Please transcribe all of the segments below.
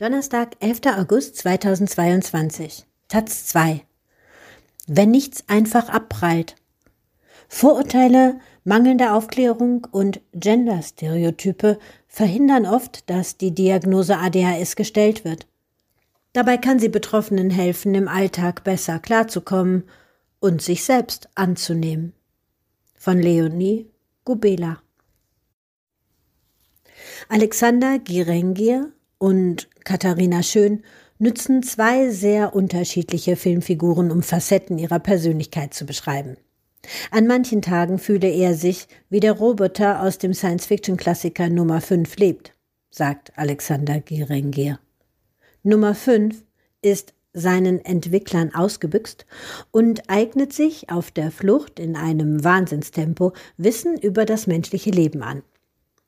Donnerstag, 11. August 2022. Taz 2. Wenn nichts einfach abprallt. Vorurteile, mangelnde Aufklärung und Genderstereotype verhindern oft, dass die Diagnose ADHS gestellt wird. Dabei kann sie Betroffenen helfen, im Alltag besser klarzukommen und sich selbst anzunehmen. Von Leonie Gubela. Alexander Girengier und Katharina Schön nützen zwei sehr unterschiedliche Filmfiguren, um Facetten ihrer Persönlichkeit zu beschreiben. An manchen Tagen fühle er sich, wie der Roboter aus dem Science-Fiction-Klassiker Nummer 5 lebt, sagt Alexander Girengier. Nummer 5 ist seinen Entwicklern ausgebüxt und eignet sich auf der Flucht in einem Wahnsinnstempo Wissen über das menschliche Leben an.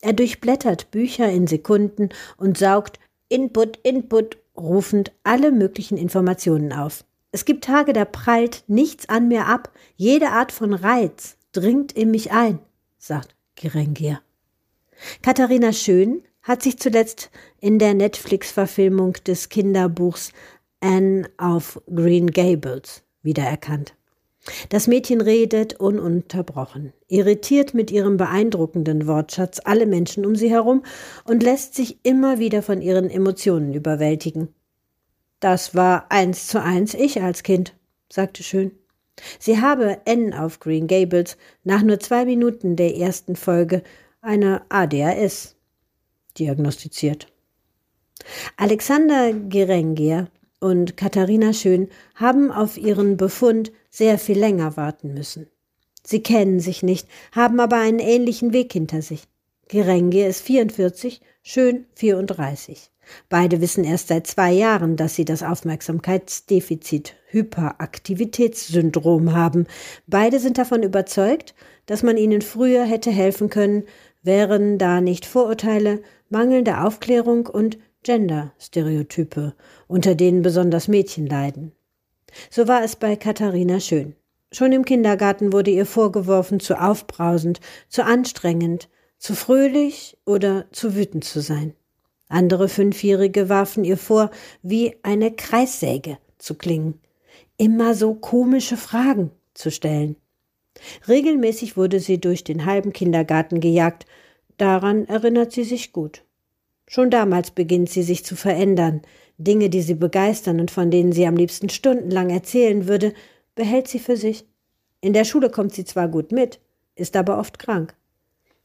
Er durchblättert Bücher in Sekunden und saugt Input, Input, rufend alle möglichen Informationen auf. Es gibt Tage, da prallt nichts an mir ab, jede Art von Reiz dringt in mich ein, sagt Gerengier. Katharina Schön hat sich zuletzt in der Netflix-Verfilmung des Kinderbuchs Anne of Green Gables wiedererkannt. Das Mädchen redet ununterbrochen, irritiert mit ihrem beeindruckenden Wortschatz alle Menschen um sie herum und lässt sich immer wieder von ihren Emotionen überwältigen. Das war eins zu eins ich als Kind, sagte Schön. Sie habe N auf Green Gables nach nur zwei Minuten der ersten Folge eine ADHS diagnostiziert. Alexander Gerengier und Katharina Schön haben auf ihren Befund sehr viel länger warten müssen. Sie kennen sich nicht, haben aber einen ähnlichen Weg hinter sich. Gerenge ist 44, Schön 34. Beide wissen erst seit zwei Jahren, dass sie das Aufmerksamkeitsdefizit Hyperaktivitätssyndrom haben. Beide sind davon überzeugt, dass man ihnen früher hätte helfen können, wären da nicht Vorurteile, mangelnde Aufklärung und Gender-Stereotype, unter denen besonders Mädchen leiden. So war es bei Katharina Schön. Schon im Kindergarten wurde ihr vorgeworfen, zu aufbrausend, zu anstrengend, zu fröhlich oder zu wütend zu sein. Andere Fünfjährige warfen ihr vor, wie eine Kreissäge zu klingen, immer so komische Fragen zu stellen. Regelmäßig wurde sie durch den halben Kindergarten gejagt, daran erinnert sie sich gut. Schon damals beginnt sie sich zu verändern. Dinge, die sie begeistern und von denen sie am liebsten stundenlang erzählen würde, behält sie für sich. In der Schule kommt sie zwar gut mit, ist aber oft krank.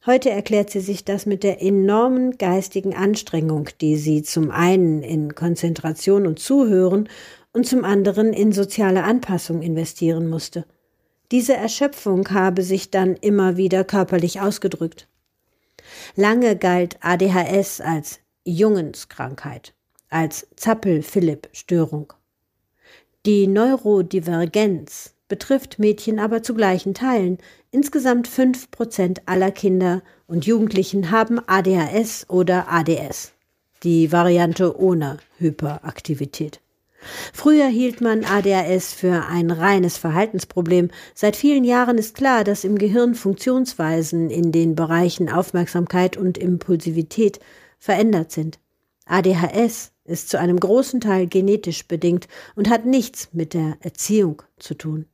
Heute erklärt sie sich das mit der enormen geistigen Anstrengung, die sie zum einen in Konzentration und Zuhören und zum anderen in soziale Anpassung investieren musste. Diese Erschöpfung habe sich dann immer wieder körperlich ausgedrückt. Lange galt ADHS als Jungenskrankheit, als Zappel-Philipp-Störung. Die Neurodivergenz betrifft Mädchen aber zu gleichen Teilen. Insgesamt fünf Prozent aller Kinder und Jugendlichen haben ADHS oder ADS, die Variante ohne Hyperaktivität. Früher hielt man ADHS für ein reines Verhaltensproblem. Seit vielen Jahren ist klar, dass im Gehirn Funktionsweisen in den Bereichen Aufmerksamkeit und Impulsivität verändert sind. ADHS ist zu einem großen Teil genetisch bedingt und hat nichts mit der Erziehung zu tun.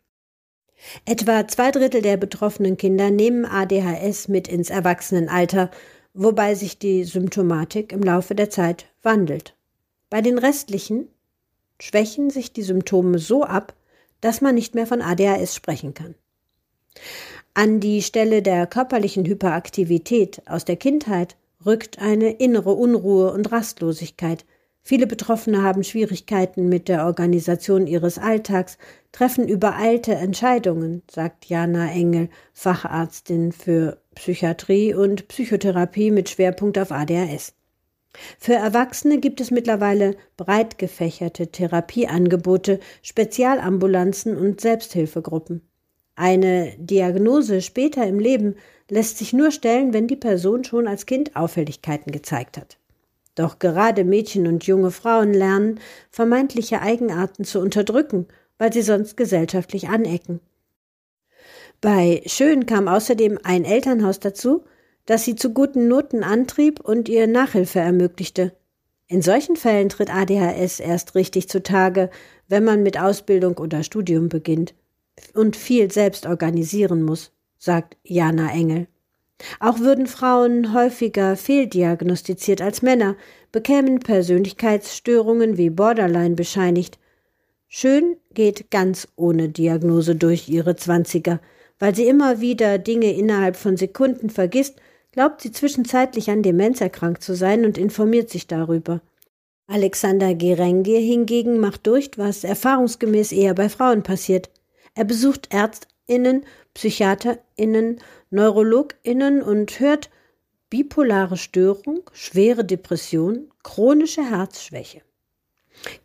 Etwa zwei Drittel der betroffenen Kinder nehmen ADHS mit ins Erwachsenenalter, wobei sich die Symptomatik im Laufe der Zeit wandelt. Bei den restlichen schwächen sich die Symptome so ab, dass man nicht mehr von ADHS sprechen kann. An die Stelle der körperlichen Hyperaktivität aus der Kindheit rückt eine innere Unruhe und Rastlosigkeit. Viele Betroffene haben Schwierigkeiten mit der Organisation ihres Alltags, treffen übereilte Entscheidungen, sagt Jana Engel, Facharztin für Psychiatrie und Psychotherapie mit Schwerpunkt auf ADHS. Für Erwachsene gibt es mittlerweile breit gefächerte Therapieangebote, Spezialambulanzen und Selbsthilfegruppen. Eine Diagnose später im Leben lässt sich nur stellen, wenn die Person schon als Kind Auffälligkeiten gezeigt hat. Doch gerade Mädchen und junge Frauen lernen, vermeintliche Eigenarten zu unterdrücken, weil sie sonst gesellschaftlich anecken. Bei Schön kam außerdem ein Elternhaus dazu, das sie zu guten Noten antrieb und ihr Nachhilfe ermöglichte. In solchen Fällen tritt ADHS erst richtig zutage, wenn man mit Ausbildung oder Studium beginnt und viel selbst organisieren muss, sagt Jana Engel. Auch würden Frauen häufiger fehldiagnostiziert als Männer, bekämen Persönlichkeitsstörungen wie Borderline bescheinigt. Schön geht ganz ohne Diagnose durch ihre Zwanziger. Weil sie immer wieder Dinge innerhalb von Sekunden vergisst, glaubt sie zwischenzeitlich an Demenz erkrankt zu sein und informiert sich darüber. Alexander Gerenge hingegen macht durch, was erfahrungsgemäß eher bei Frauen passiert. Er besucht Ärztinnen, Psychiaterinnen, Neurologinnen und hört bipolare Störung, schwere Depression, chronische Herzschwäche.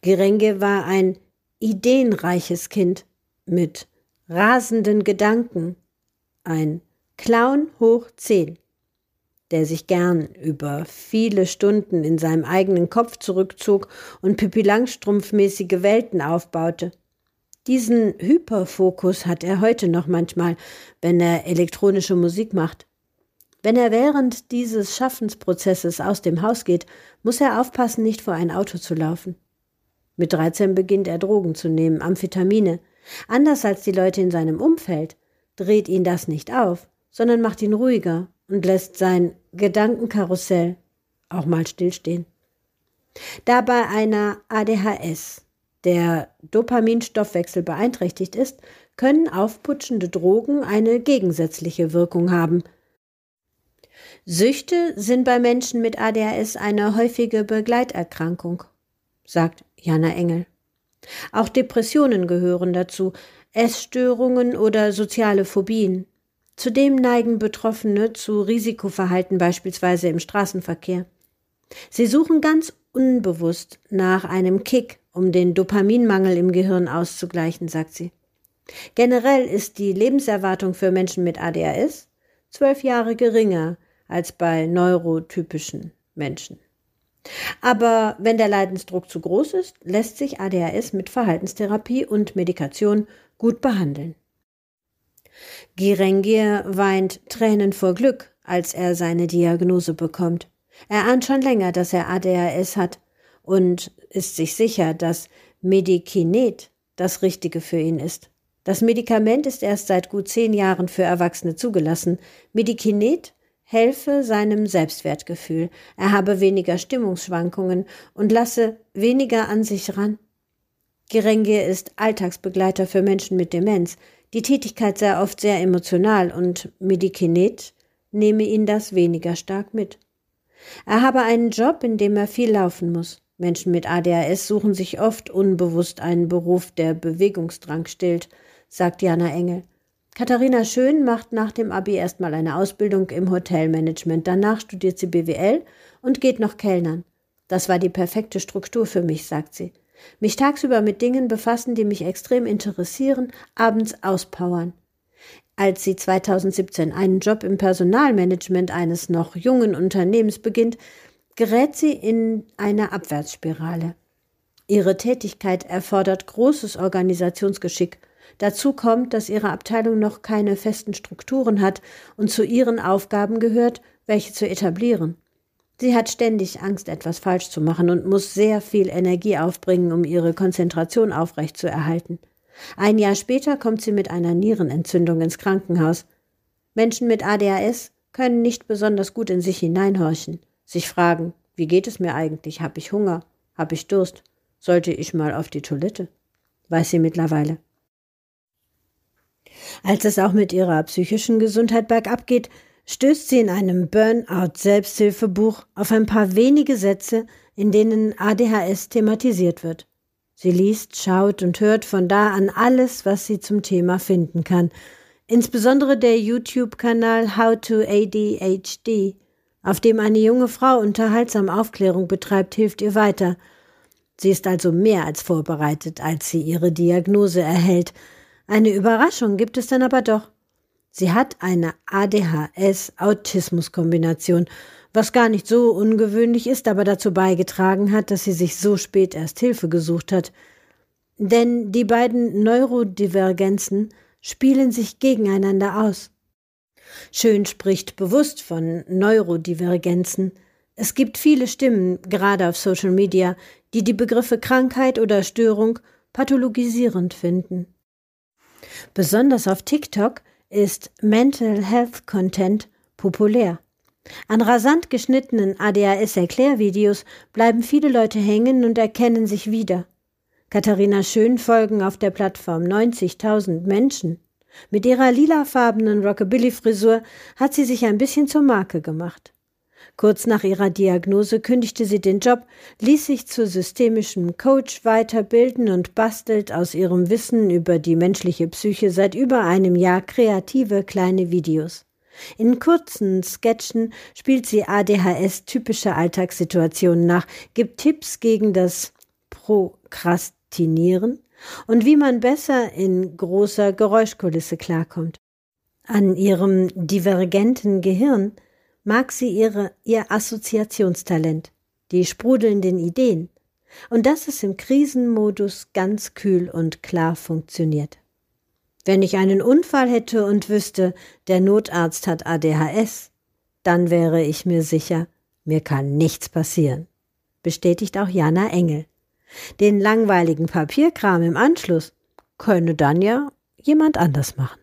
Gerenge war ein ideenreiches Kind mit rasenden Gedanken, ein Clown hoch zehn, der sich gern über viele Stunden in seinem eigenen Kopf zurückzog und Pippi Langstrumpf-mäßige Welten aufbaute. Diesen Hyperfokus hat er heute noch manchmal, wenn er elektronische Musik macht. Wenn er während dieses Schaffensprozesses aus dem Haus geht, muss er aufpassen, nicht vor ein Auto zu laufen. Mit 13 beginnt er Drogen zu nehmen, Amphetamine. Anders als die Leute in seinem Umfeld dreht ihn das nicht auf, sondern macht ihn ruhiger und lässt sein Gedankenkarussell auch mal stillstehen. Da bei einer ADHS der Dopaminstoffwechsel beeinträchtigt ist, können aufputschende Drogen eine gegensätzliche Wirkung haben. Süchte sind bei Menschen mit ADHS eine häufige Begleiterkrankung, sagt Jana Engel. Auch Depressionen gehören dazu, Essstörungen oder soziale Phobien. Zudem neigen Betroffene zu Risikoverhalten beispielsweise im Straßenverkehr. Sie suchen ganz unbewusst nach einem Kick, um den Dopaminmangel im Gehirn auszugleichen, sagt sie. Generell ist die Lebenserwartung für Menschen mit ADHS zwölf Jahre geringer als bei neurotypischen Menschen. Aber wenn der Leidensdruck zu groß ist, lässt sich ADHS mit Verhaltenstherapie und Medikation gut behandeln. Girengier weint Tränen vor Glück, als er seine Diagnose bekommt. Er ahnt schon länger, dass er ADHS hat und ist sich sicher, dass Medikinet das Richtige für ihn ist. Das Medikament ist erst seit gut zehn Jahren für Erwachsene zugelassen. Medikinet helfe seinem Selbstwertgefühl, er habe weniger Stimmungsschwankungen und lasse weniger an sich ran. Gerenge ist Alltagsbegleiter für Menschen mit Demenz. Die Tätigkeit sei oft sehr emotional und Medikinet nehme ihn das weniger stark mit. Er habe einen Job, in dem er viel laufen muss. Menschen mit ADHS suchen sich oft unbewusst einen Beruf, der Bewegungsdrang stillt, sagt Jana Engel. Katharina Schön macht nach dem Abi erstmal eine Ausbildung im Hotelmanagement. Danach studiert sie BWL und geht noch Kellnern. Das war die perfekte Struktur für mich, sagt sie. Mich tagsüber mit Dingen befassen, die mich extrem interessieren, abends auspowern. Als sie 2017 einen Job im Personalmanagement eines noch jungen Unternehmens beginnt, gerät sie in eine Abwärtsspirale. Ihre Tätigkeit erfordert großes Organisationsgeschick Dazu kommt, dass ihre Abteilung noch keine festen Strukturen hat und zu ihren Aufgaben gehört, welche zu etablieren. Sie hat ständig Angst, etwas falsch zu machen und muss sehr viel Energie aufbringen, um ihre Konzentration aufrechtzuerhalten. Ein Jahr später kommt sie mit einer Nierenentzündung ins Krankenhaus. Menschen mit ADHS können nicht besonders gut in sich hineinhorchen, sich fragen, wie geht es mir eigentlich? Hab ich Hunger? Hab ich Durst? Sollte ich mal auf die Toilette? Weiß sie mittlerweile. Als es auch mit ihrer psychischen Gesundheit bergab geht, stößt sie in einem Burnout-Selbsthilfebuch auf ein paar wenige Sätze, in denen ADHS thematisiert wird. Sie liest, schaut und hört von da an alles, was sie zum Thema finden kann. Insbesondere der YouTube-Kanal How to ADHD, auf dem eine junge Frau unterhaltsam Aufklärung betreibt, hilft ihr weiter. Sie ist also mehr als vorbereitet, als sie ihre Diagnose erhält. Eine Überraschung gibt es dann aber doch. Sie hat eine ADHS-Autismus-Kombination, was gar nicht so ungewöhnlich ist, aber dazu beigetragen hat, dass sie sich so spät erst Hilfe gesucht hat. Denn die beiden Neurodivergenzen spielen sich gegeneinander aus. Schön spricht bewusst von Neurodivergenzen. Es gibt viele Stimmen, gerade auf Social Media, die die Begriffe Krankheit oder Störung pathologisierend finden. Besonders auf TikTok ist Mental Health Content populär. An rasant geschnittenen ADHS-Erklärvideos bleiben viele Leute hängen und erkennen sich wieder. Katharina Schön folgen auf der Plattform 90.000 Menschen. Mit ihrer lilafarbenen Rockabilly-Frisur hat sie sich ein bisschen zur Marke gemacht. Kurz nach ihrer Diagnose kündigte sie den Job, ließ sich zu systemischem Coach weiterbilden und bastelt aus ihrem Wissen über die menschliche Psyche seit über einem Jahr kreative kleine Videos. In kurzen Sketchen spielt sie ADHS typische Alltagssituationen nach, gibt Tipps gegen das Prokrastinieren und wie man besser in großer Geräuschkulisse klarkommt. An ihrem divergenten Gehirn mag sie ihre, ihr Assoziationstalent, die sprudelnden Ideen und dass es im Krisenmodus ganz kühl und klar funktioniert. Wenn ich einen Unfall hätte und wüsste, der Notarzt hat ADHS, dann wäre ich mir sicher, mir kann nichts passieren, bestätigt auch Jana Engel. Den langweiligen Papierkram im Anschluss könne dann ja jemand anders machen.